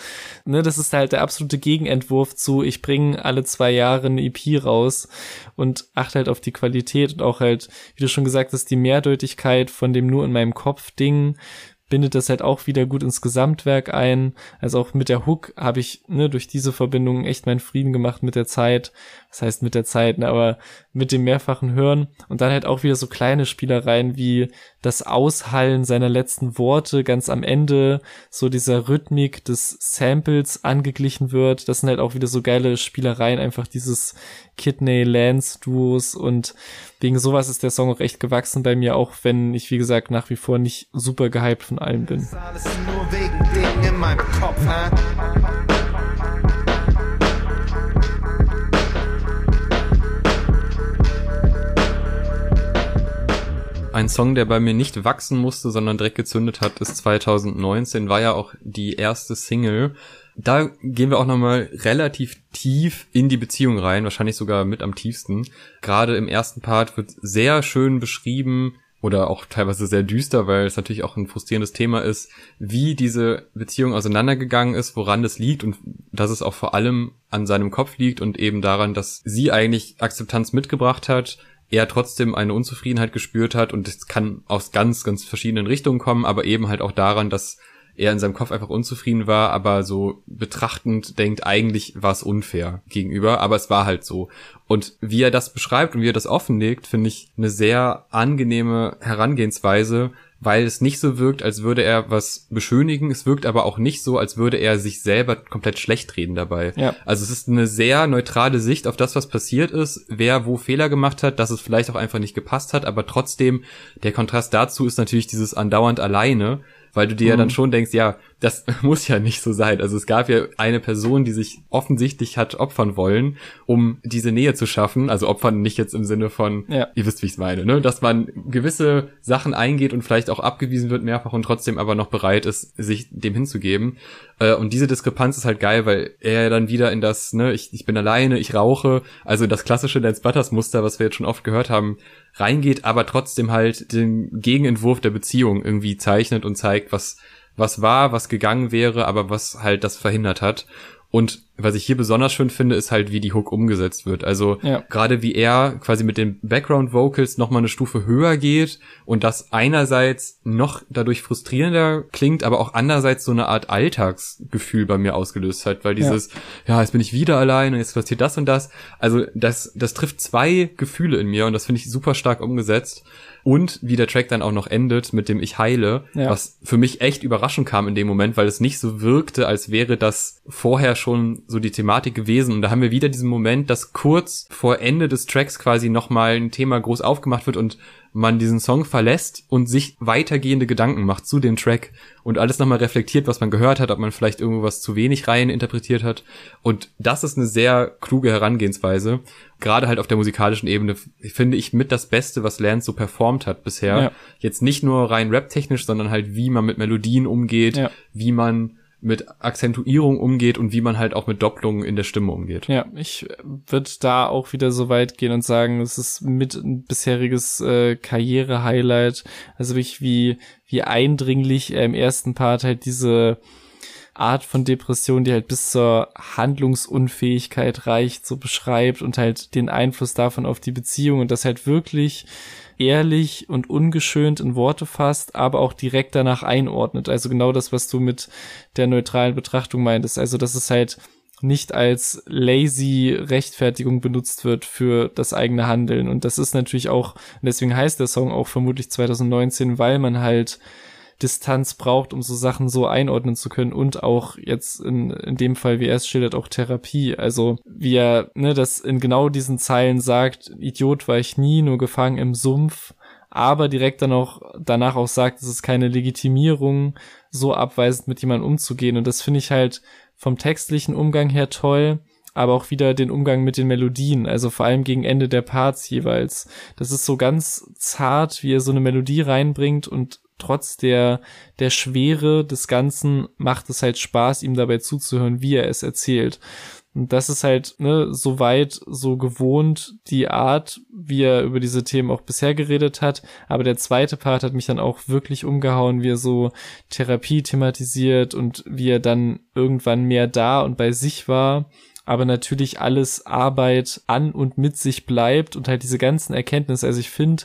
Ne, das ist halt der absolute Gegenentwurf zu, ich bringe alle zwei Jahre eine EP raus und achte halt auf die Qualität und auch halt, wie du schon gesagt hast, die Mehrdeutigkeit von dem nur in meinem Kopf Ding bindet das halt auch wieder gut ins Gesamtwerk ein. Also auch mit der Hook habe ich ne, durch diese Verbindung echt meinen Frieden gemacht mit der Zeit. Das heißt mit der Zeit, ne, aber mit dem mehrfachen Hören und dann halt auch wieder so kleine Spielereien wie das Aushallen seiner letzten Worte ganz am Ende, so dieser Rhythmik des Samples angeglichen wird. Das sind halt auch wieder so geile Spielereien, einfach dieses Kidney Lance Duos und wegen sowas ist der Song auch echt gewachsen bei mir, auch wenn ich wie gesagt nach wie vor nicht super gehypt von allem bin. Ein Song, der bei mir nicht wachsen musste, sondern direkt gezündet hat, ist 2019, war ja auch die erste Single. Da gehen wir auch nochmal relativ tief in die Beziehung rein, wahrscheinlich sogar mit am tiefsten. Gerade im ersten Part wird sehr schön beschrieben, oder auch teilweise sehr düster, weil es natürlich auch ein frustrierendes Thema ist, wie diese Beziehung auseinandergegangen ist, woran das liegt und dass es auch vor allem an seinem Kopf liegt und eben daran, dass sie eigentlich Akzeptanz mitgebracht hat, er trotzdem eine Unzufriedenheit gespürt hat und es kann aus ganz, ganz verschiedenen Richtungen kommen, aber eben halt auch daran, dass er in seinem Kopf einfach unzufrieden war, aber so betrachtend denkt, eigentlich war es unfair gegenüber, aber es war halt so. Und wie er das beschreibt und wie er das offenlegt, finde ich eine sehr angenehme Herangehensweise, weil es nicht so wirkt, als würde er was beschönigen. Es wirkt aber auch nicht so, als würde er sich selber komplett schlecht reden dabei. Ja. Also es ist eine sehr neutrale Sicht auf das, was passiert ist, wer wo Fehler gemacht hat, dass es vielleicht auch einfach nicht gepasst hat, aber trotzdem der Kontrast dazu ist natürlich dieses andauernd alleine, weil du dir mhm. ja dann mhm. schon denkst, ja, das muss ja nicht so sein. Also es gab ja eine Person, die sich offensichtlich hat opfern wollen, um diese Nähe zu schaffen. Also opfern nicht jetzt im Sinne von, ja. ihr wisst, wie ich es meine, ne? Dass man gewisse Sachen eingeht und vielleicht auch abgewiesen wird mehrfach und trotzdem aber noch bereit ist, sich dem hinzugeben. Äh, und diese Diskrepanz ist halt geil, weil er ja dann wieder in das, ne, ich, ich bin alleine, ich rauche, also das klassische Dance Butters Muster, was wir jetzt schon oft gehört haben, reingeht, aber trotzdem halt den Gegenentwurf der Beziehung irgendwie zeichnet und zeigt, was was war, was gegangen wäre, aber was halt das verhindert hat. Und was ich hier besonders schön finde, ist halt, wie die Hook umgesetzt wird. Also ja. gerade wie er quasi mit den Background Vocals noch mal eine Stufe höher geht und das einerseits noch dadurch frustrierender klingt, aber auch andererseits so eine Art Alltagsgefühl bei mir ausgelöst hat, weil dieses, ja, ja jetzt bin ich wieder allein und jetzt passiert das und das. Also das, das trifft zwei Gefühle in mir und das finde ich super stark umgesetzt und wie der Track dann auch noch endet mit dem Ich heile, ja. was für mich echt überraschend kam in dem Moment, weil es nicht so wirkte, als wäre das vorher schon so die Thematik gewesen. Und da haben wir wieder diesen Moment, dass kurz vor Ende des Tracks quasi nochmal ein Thema groß aufgemacht wird und man diesen Song verlässt und sich weitergehende Gedanken macht zu dem Track und alles nochmal reflektiert, was man gehört hat, ob man vielleicht irgendwas zu wenig rein interpretiert hat. Und das ist eine sehr kluge Herangehensweise. Gerade halt auf der musikalischen Ebene finde ich mit das Beste, was Lance so performt hat bisher. Ja. Jetzt nicht nur rein rap-technisch, sondern halt wie man mit Melodien umgeht, ja. wie man mit Akzentuierung umgeht und wie man halt auch mit Doppelungen in der Stimme umgeht. Ja, ich würde da auch wieder so weit gehen und sagen, es ist mit ein bisheriges äh, Karriere-Highlight. Also wirklich wie, wie eindringlich er im ersten Part halt diese Art von Depression, die halt bis zur Handlungsunfähigkeit reicht, so beschreibt und halt den Einfluss davon auf die Beziehung und das halt wirklich ehrlich und ungeschönt in Worte fasst, aber auch direkt danach einordnet. Also genau das, was du mit der neutralen Betrachtung meintest. Also dass es halt nicht als lazy Rechtfertigung benutzt wird für das eigene Handeln. Und das ist natürlich auch, deswegen heißt der Song auch vermutlich 2019, weil man halt Distanz braucht, um so Sachen so einordnen zu können und auch jetzt in, in dem Fall, wie er es schildert, auch Therapie. Also wie er ne, das in genau diesen Zeilen sagt, Idiot war ich nie, nur gefangen im Sumpf, aber direkt dann auch danach auch sagt, es ist keine Legitimierung, so abweisend mit jemandem umzugehen. Und das finde ich halt vom textlichen Umgang her toll aber auch wieder den Umgang mit den Melodien, also vor allem gegen Ende der Parts jeweils. Das ist so ganz zart, wie er so eine Melodie reinbringt und trotz der, der Schwere des Ganzen macht es halt Spaß, ihm dabei zuzuhören, wie er es erzählt. Und das ist halt, ne, so weit, so gewohnt, die Art, wie er über diese Themen auch bisher geredet hat. Aber der zweite Part hat mich dann auch wirklich umgehauen, wie er so Therapie thematisiert und wie er dann irgendwann mehr da und bei sich war aber natürlich alles Arbeit an und mit sich bleibt und halt diese ganzen Erkenntnisse. Also ich finde,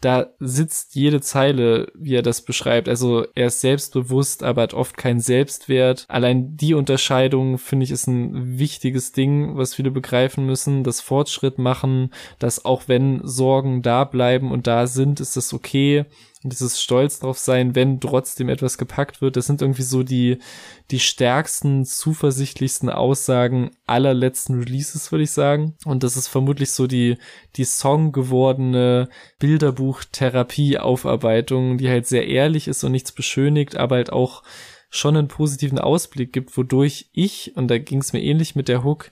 da sitzt jede Zeile, wie er das beschreibt. Also er ist selbstbewusst, aber hat oft keinen Selbstwert. Allein die Unterscheidung, finde ich, ist ein wichtiges Ding, was viele begreifen müssen. Das Fortschritt machen, dass auch wenn Sorgen da bleiben und da sind, ist das okay dieses Stolz drauf sein, wenn trotzdem etwas gepackt wird. Das sind irgendwie so die, die stärksten, zuversichtlichsten Aussagen aller letzten Releases, würde ich sagen. Und das ist vermutlich so die, die Song gewordene Bilderbuch-Therapie-Aufarbeitung, die halt sehr ehrlich ist und nichts beschönigt, aber halt auch schon einen positiven Ausblick gibt, wodurch ich, und da ging es mir ähnlich mit der Hook,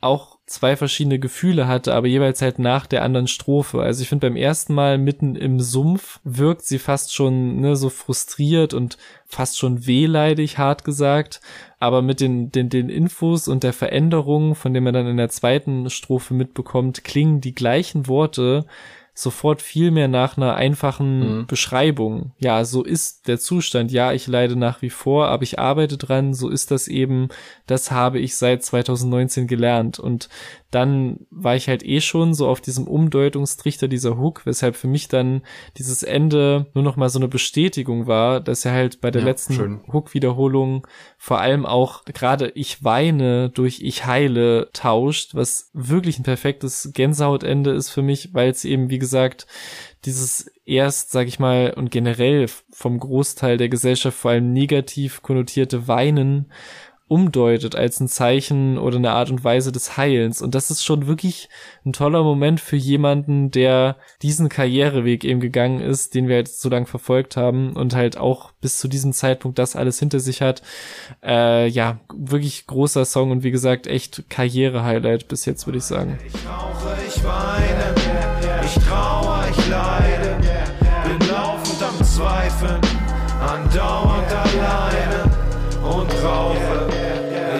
auch zwei verschiedene Gefühle hatte, aber jeweils halt nach der anderen Strophe. Also ich finde beim ersten Mal mitten im Sumpf wirkt sie fast schon ne, so frustriert und fast schon wehleidig, hart gesagt. Aber mit den, den, den Infos und der Veränderung, von dem man dann in der zweiten Strophe mitbekommt, klingen die gleichen Worte sofort viel mehr nach einer einfachen mhm. Beschreibung. Ja, so ist der Zustand. Ja, ich leide nach wie vor, aber ich arbeite dran. So ist das eben. Das habe ich seit 2019 gelernt. Und dann war ich halt eh schon so auf diesem Umdeutungstrichter dieser Hook, weshalb für mich dann dieses Ende nur noch mal so eine Bestätigung war, dass er halt bei der ja, letzten Hook-Wiederholung vor allem auch gerade ich weine durch ich heile tauscht, was wirklich ein perfektes Gänsehautende ist für mich, weil es eben, wie gesagt, dieses erst, sag ich mal, und generell vom Großteil der Gesellschaft vor allem negativ konnotierte Weinen umdeutet als ein Zeichen oder eine Art und Weise des Heilens. Und das ist schon wirklich ein toller Moment für jemanden, der diesen Karriereweg eben gegangen ist, den wir jetzt so lange verfolgt haben und halt auch bis zu diesem Zeitpunkt das alles hinter sich hat. Äh, ja, wirklich großer Song und wie gesagt, echt Karriere-Highlight bis jetzt, würde ich sagen. Ich rauche, ich weine, ich trauere, ich leide, bin laufend am Zweifeln, andauernd alleine und rauche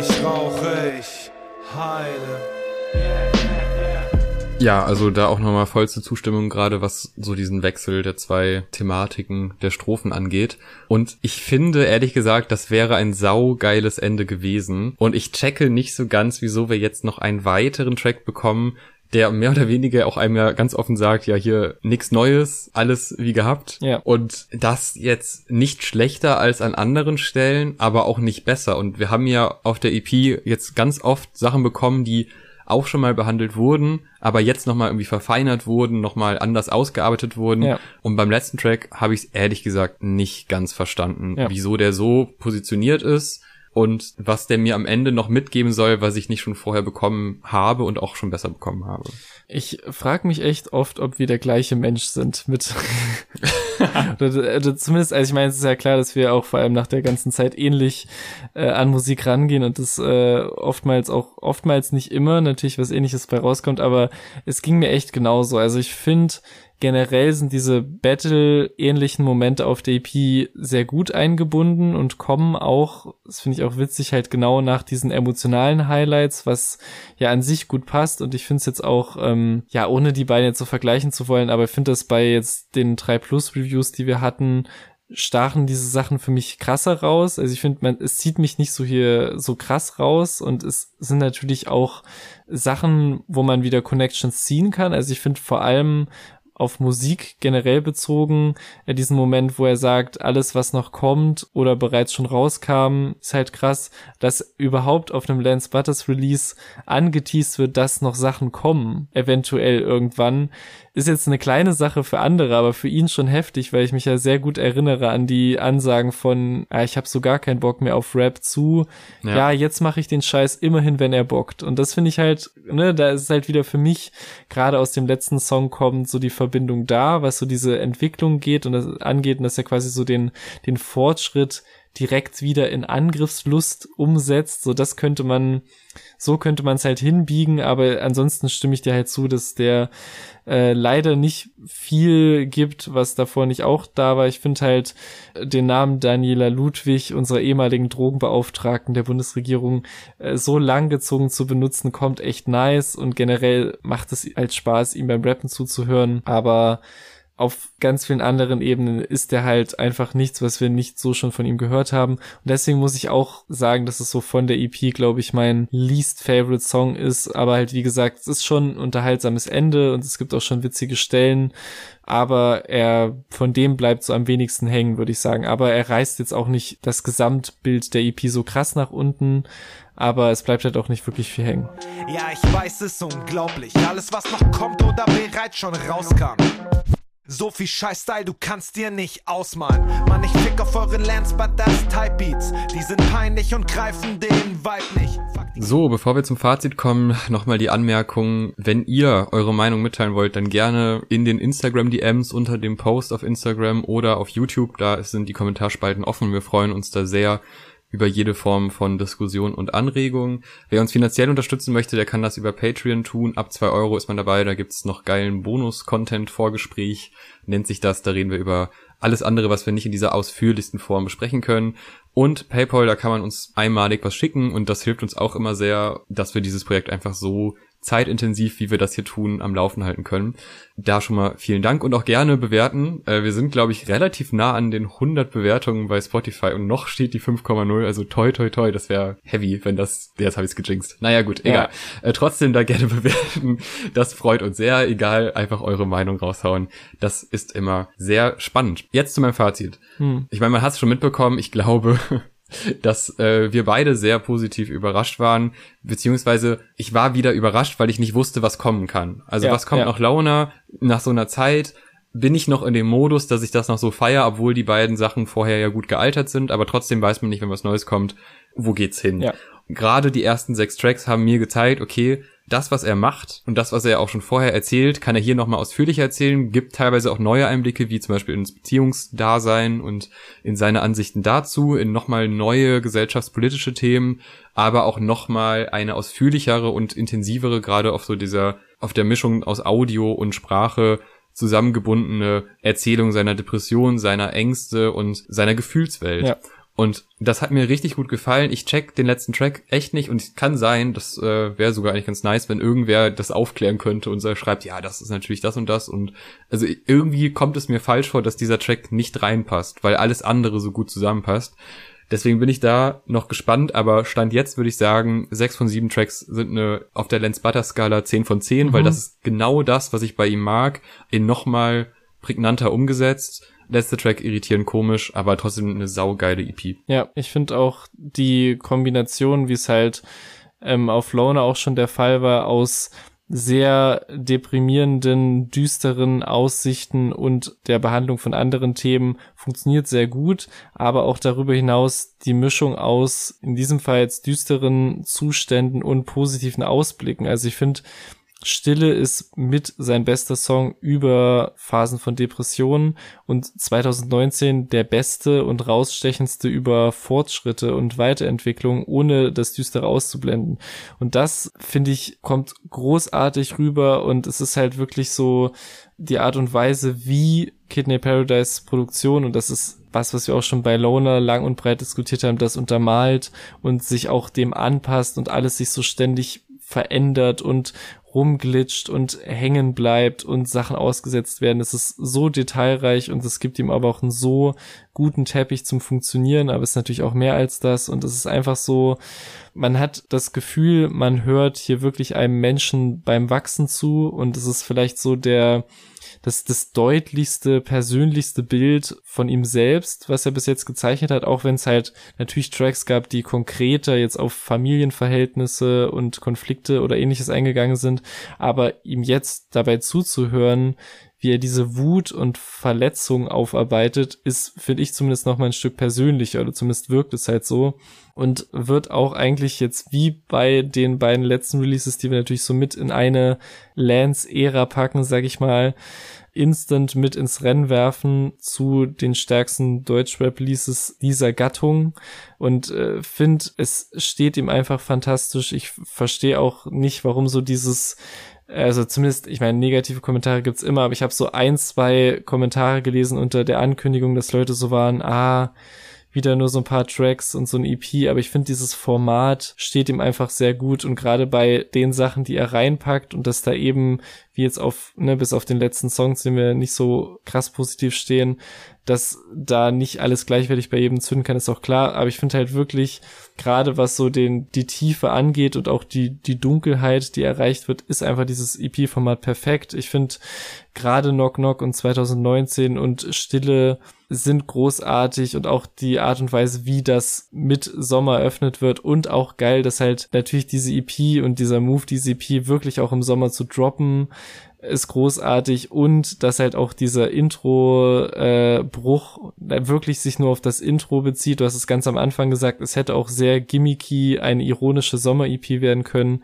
ich rauche, ich heile. Ja, also da auch nochmal vollste Zustimmung, gerade was so diesen Wechsel der zwei Thematiken der Strophen angeht. Und ich finde, ehrlich gesagt, das wäre ein saugeiles Ende gewesen. Und ich checke nicht so ganz, wieso wir jetzt noch einen weiteren Track bekommen, der mehr oder weniger auch einem ja ganz offen sagt, ja, hier nichts Neues, alles wie gehabt. Ja. Und das jetzt nicht schlechter als an anderen Stellen, aber auch nicht besser. Und wir haben ja auf der EP jetzt ganz oft Sachen bekommen, die auch schon mal behandelt wurden, aber jetzt nochmal irgendwie verfeinert wurden, nochmal anders ausgearbeitet wurden. Ja. Und beim letzten Track habe ich es ehrlich gesagt nicht ganz verstanden, ja. wieso der so positioniert ist und was der mir am Ende noch mitgeben soll, was ich nicht schon vorher bekommen habe und auch schon besser bekommen habe. Ich frage mich echt oft, ob wir der gleiche Mensch sind mit oder, oder zumindest, also ich meine, es ist ja klar, dass wir auch vor allem nach der ganzen Zeit ähnlich äh, an Musik rangehen und das äh, oftmals auch oftmals nicht immer natürlich was ähnliches bei rauskommt, aber es ging mir echt genauso. Also ich finde generell sind diese Battle-ähnlichen Momente auf der EP sehr gut eingebunden und kommen auch, das finde ich auch witzig, halt genau nach diesen emotionalen Highlights, was ja an sich gut passt. Und ich finde es jetzt auch, ähm, ja, ohne die beiden jetzt so vergleichen zu wollen, aber ich finde das bei jetzt den 3 Plus Reviews, die wir hatten, stachen diese Sachen für mich krasser raus. Also ich finde, man, es zieht mich nicht so hier so krass raus und es sind natürlich auch Sachen, wo man wieder Connections ziehen kann. Also ich finde vor allem auf Musik generell bezogen, äh, diesen Moment, wo er sagt, alles, was noch kommt oder bereits schon rauskam, ist halt krass, dass überhaupt auf einem Lance Butters Release angeteased wird, dass noch Sachen kommen, eventuell irgendwann, ist jetzt eine kleine Sache für andere, aber für ihn schon heftig, weil ich mich ja sehr gut erinnere an die Ansagen von, ja, ich habe so gar keinen Bock mehr auf Rap zu, ja, ja jetzt mache ich den Scheiß immerhin, wenn er bockt. Und das finde ich halt, ne, da ist halt wieder für mich gerade aus dem letzten Song kommt so die Verbindung da, was so diese Entwicklung geht und das angeht und dass er quasi so den, den Fortschritt direkt wieder in Angriffslust umsetzt. So, das könnte man, so könnte man es halt hinbiegen, aber ansonsten stimme ich dir halt zu, dass der äh, leider nicht viel gibt, was davor nicht auch da war. Ich finde halt den Namen Daniela Ludwig, unserer ehemaligen Drogenbeauftragten der Bundesregierung, äh, so langgezogen zu benutzen, kommt echt nice und generell macht es halt Spaß, ihm beim Rappen zuzuhören. Aber auf ganz vielen anderen Ebenen ist der halt einfach nichts, was wir nicht so schon von ihm gehört haben. Und deswegen muss ich auch sagen, dass es so von der EP, glaube ich, mein least favorite Song ist. Aber halt, wie gesagt, es ist schon ein unterhaltsames Ende und es gibt auch schon witzige Stellen. Aber er, von dem bleibt so am wenigsten hängen, würde ich sagen. Aber er reißt jetzt auch nicht das Gesamtbild der EP so krass nach unten aber es bleibt halt auch nicht wirklich viel hängen. Ja, ich weiß, es ist unglaublich. Alles, was noch kommt oder bereits schon rauskam. So viel Scheiß-Style, du kannst dir nicht ausmalen. Mann, ich fick auf euren Lance, but das Type Beats. Die sind peinlich und greifen den Vibe nicht. So, bevor wir zum Fazit kommen, nochmal die Anmerkung, wenn ihr eure Meinung mitteilen wollt, dann gerne in den Instagram-DMs unter dem Post auf Instagram oder auf YouTube, da sind die Kommentarspalten offen. Wir freuen uns da sehr über jede Form von Diskussion und Anregung. Wer uns finanziell unterstützen möchte, der kann das über Patreon tun. Ab zwei Euro ist man dabei, da gibt's noch geilen Bonus-Content, Vorgespräch, nennt sich das. Da reden wir über alles andere, was wir nicht in dieser ausführlichsten Form besprechen können. Und PayPal, da kann man uns einmalig was schicken und das hilft uns auch immer sehr, dass wir dieses Projekt einfach so zeitintensiv, wie wir das hier tun, am Laufen halten können. Da schon mal vielen Dank und auch gerne bewerten. Äh, wir sind, glaube ich, relativ nah an den 100 Bewertungen bei Spotify und noch steht die 5,0. Also toi, toi, toi, das wäre heavy, wenn das, jetzt habe ich es gejinxt. Naja, gut, egal. Ja. Äh, trotzdem da gerne bewerten. Das freut uns sehr. Egal, einfach eure Meinung raushauen. Das ist immer sehr spannend. Jetzt zu meinem Fazit. Hm. Ich meine, man hat es schon mitbekommen. Ich glaube, dass äh, wir beide sehr positiv überrascht waren, beziehungsweise ich war wieder überrascht, weil ich nicht wusste, was kommen kann. Also ja, was kommt ja. noch Launa nach so einer Zeit? Bin ich noch in dem Modus, dass ich das noch so feier, obwohl die beiden Sachen vorher ja gut gealtert sind, aber trotzdem weiß man nicht, wenn was Neues kommt, wo geht's hin? Ja. Gerade die ersten sechs Tracks haben mir gezeigt, okay, das, was er macht und das, was er auch schon vorher erzählt, kann er hier nochmal ausführlicher erzählen, gibt teilweise auch neue Einblicke, wie zum Beispiel ins Beziehungsdasein und in seine Ansichten dazu, in nochmal neue gesellschaftspolitische Themen, aber auch nochmal eine ausführlichere und intensivere, gerade auf so dieser, auf der Mischung aus Audio und Sprache zusammengebundene Erzählung seiner Depression, seiner Ängste und seiner Gefühlswelt. Ja. Und das hat mir richtig gut gefallen. Ich check den letzten Track echt nicht und es kann sein, das äh, wäre sogar eigentlich ganz nice, wenn irgendwer das aufklären könnte und so schreibt, ja, das ist natürlich das und das und also irgendwie kommt es mir falsch vor, dass dieser Track nicht reinpasst, weil alles andere so gut zusammenpasst. Deswegen bin ich da noch gespannt, aber Stand jetzt würde ich sagen, sechs von sieben Tracks sind eine auf der Lens Butter Skala zehn von zehn, mhm. weil das ist genau das, was ich bei ihm mag, in nochmal prägnanter umgesetzt letzte Track irritieren komisch, aber trotzdem eine saugeile EP. Ja, ich finde auch die Kombination, wie es halt ähm, auf Lona auch schon der Fall war, aus sehr deprimierenden, düsteren Aussichten und der Behandlung von anderen Themen funktioniert sehr gut, aber auch darüber hinaus die Mischung aus, in diesem Fall jetzt düsteren Zuständen und positiven Ausblicken. Also ich finde, Stille ist mit sein bester Song über Phasen von Depressionen und 2019 der beste und rausstechendste über Fortschritte und Weiterentwicklung, ohne das Düstere auszublenden. Und das, finde ich, kommt großartig rüber und es ist halt wirklich so die Art und Weise, wie Kidney Paradise Produktion, und das ist was, was wir auch schon bei Loner lang und breit diskutiert haben, das untermalt und sich auch dem anpasst und alles sich so ständig verändert und rumglitscht und hängen bleibt und Sachen ausgesetzt werden. Es ist so detailreich und es gibt ihm aber auch einen so guten Teppich zum Funktionieren, aber es ist natürlich auch mehr als das und es ist einfach so, man hat das Gefühl, man hört hier wirklich einem Menschen beim Wachsen zu und es ist vielleicht so der, das, das deutlichste, persönlichste Bild von ihm selbst, was er bis jetzt gezeichnet hat, auch wenn es halt natürlich Tracks gab, die konkreter jetzt auf Familienverhältnisse und Konflikte oder ähnliches eingegangen sind, aber ihm jetzt dabei zuzuhören, wie er diese Wut und Verletzung aufarbeitet, ist, finde ich zumindest noch mal ein Stück persönlicher oder zumindest wirkt es halt so und wird auch eigentlich jetzt wie bei den beiden letzten Releases, die wir natürlich so mit in eine Lance-Ära packen, sag ich mal, instant mit ins Rennen werfen zu den stärksten Deutschrap-Releases dieser Gattung und äh, finde, es steht ihm einfach fantastisch. Ich verstehe auch nicht, warum so dieses also zumindest, ich meine, negative Kommentare gibt's immer, aber ich habe so ein, zwei Kommentare gelesen unter der Ankündigung, dass Leute so waren, ah, wieder nur so ein paar Tracks und so ein EP, aber ich finde dieses Format steht ihm einfach sehr gut und gerade bei den Sachen, die er reinpackt und dass da eben, wie jetzt auf, ne, bis auf den letzten Song, den wir nicht so krass positiv stehen, dass da nicht alles gleichwertig bei jedem zünden kann, ist auch klar, aber ich finde halt wirklich, gerade was so den, die Tiefe angeht und auch die, die Dunkelheit, die erreicht wird, ist einfach dieses EP-Format perfekt. Ich finde gerade Knock Knock und 2019 und Stille sind großartig und auch die Art und Weise, wie das mit Sommer eröffnet wird und auch geil, dass halt natürlich diese EP und dieser Move, diese EP wirklich auch im Sommer zu droppen, ist großartig und dass halt auch dieser Intro-Bruch äh, wirklich sich nur auf das Intro bezieht. Du hast es ganz am Anfang gesagt, es hätte auch sehr gimmicky eine ironische Sommer-EP werden können.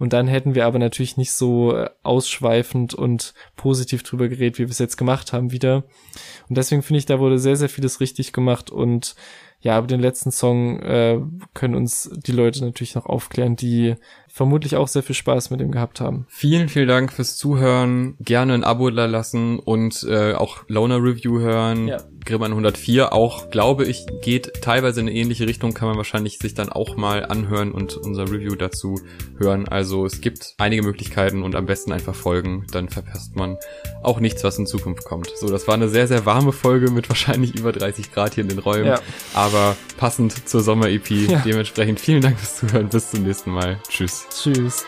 Und dann hätten wir aber natürlich nicht so äh, ausschweifend und positiv drüber geredet, wie wir es jetzt gemacht haben wieder. Und deswegen finde ich, da wurde sehr, sehr vieles richtig gemacht und ja, aber den letzten Song äh, können uns die Leute natürlich noch aufklären, die vermutlich auch sehr viel Spaß mit dem gehabt haben. Vielen, vielen Dank fürs Zuhören. Gerne ein Abo da lassen und äh, auch Loner Review hören. Ja. Grimman 104 auch, glaube ich, geht teilweise in eine ähnliche Richtung, kann man wahrscheinlich sich dann auch mal anhören und unser Review dazu hören. Also es gibt einige Möglichkeiten und am besten einfach folgen, dann verpasst man auch nichts, was in Zukunft kommt. So, das war eine sehr, sehr warme Folge mit wahrscheinlich über 30 Grad hier in den Räumen, ja. aber passend zur Sommer-EP. Ja. Dementsprechend vielen Dank fürs Zuhören. Bis zum nächsten Mal. Tschüss.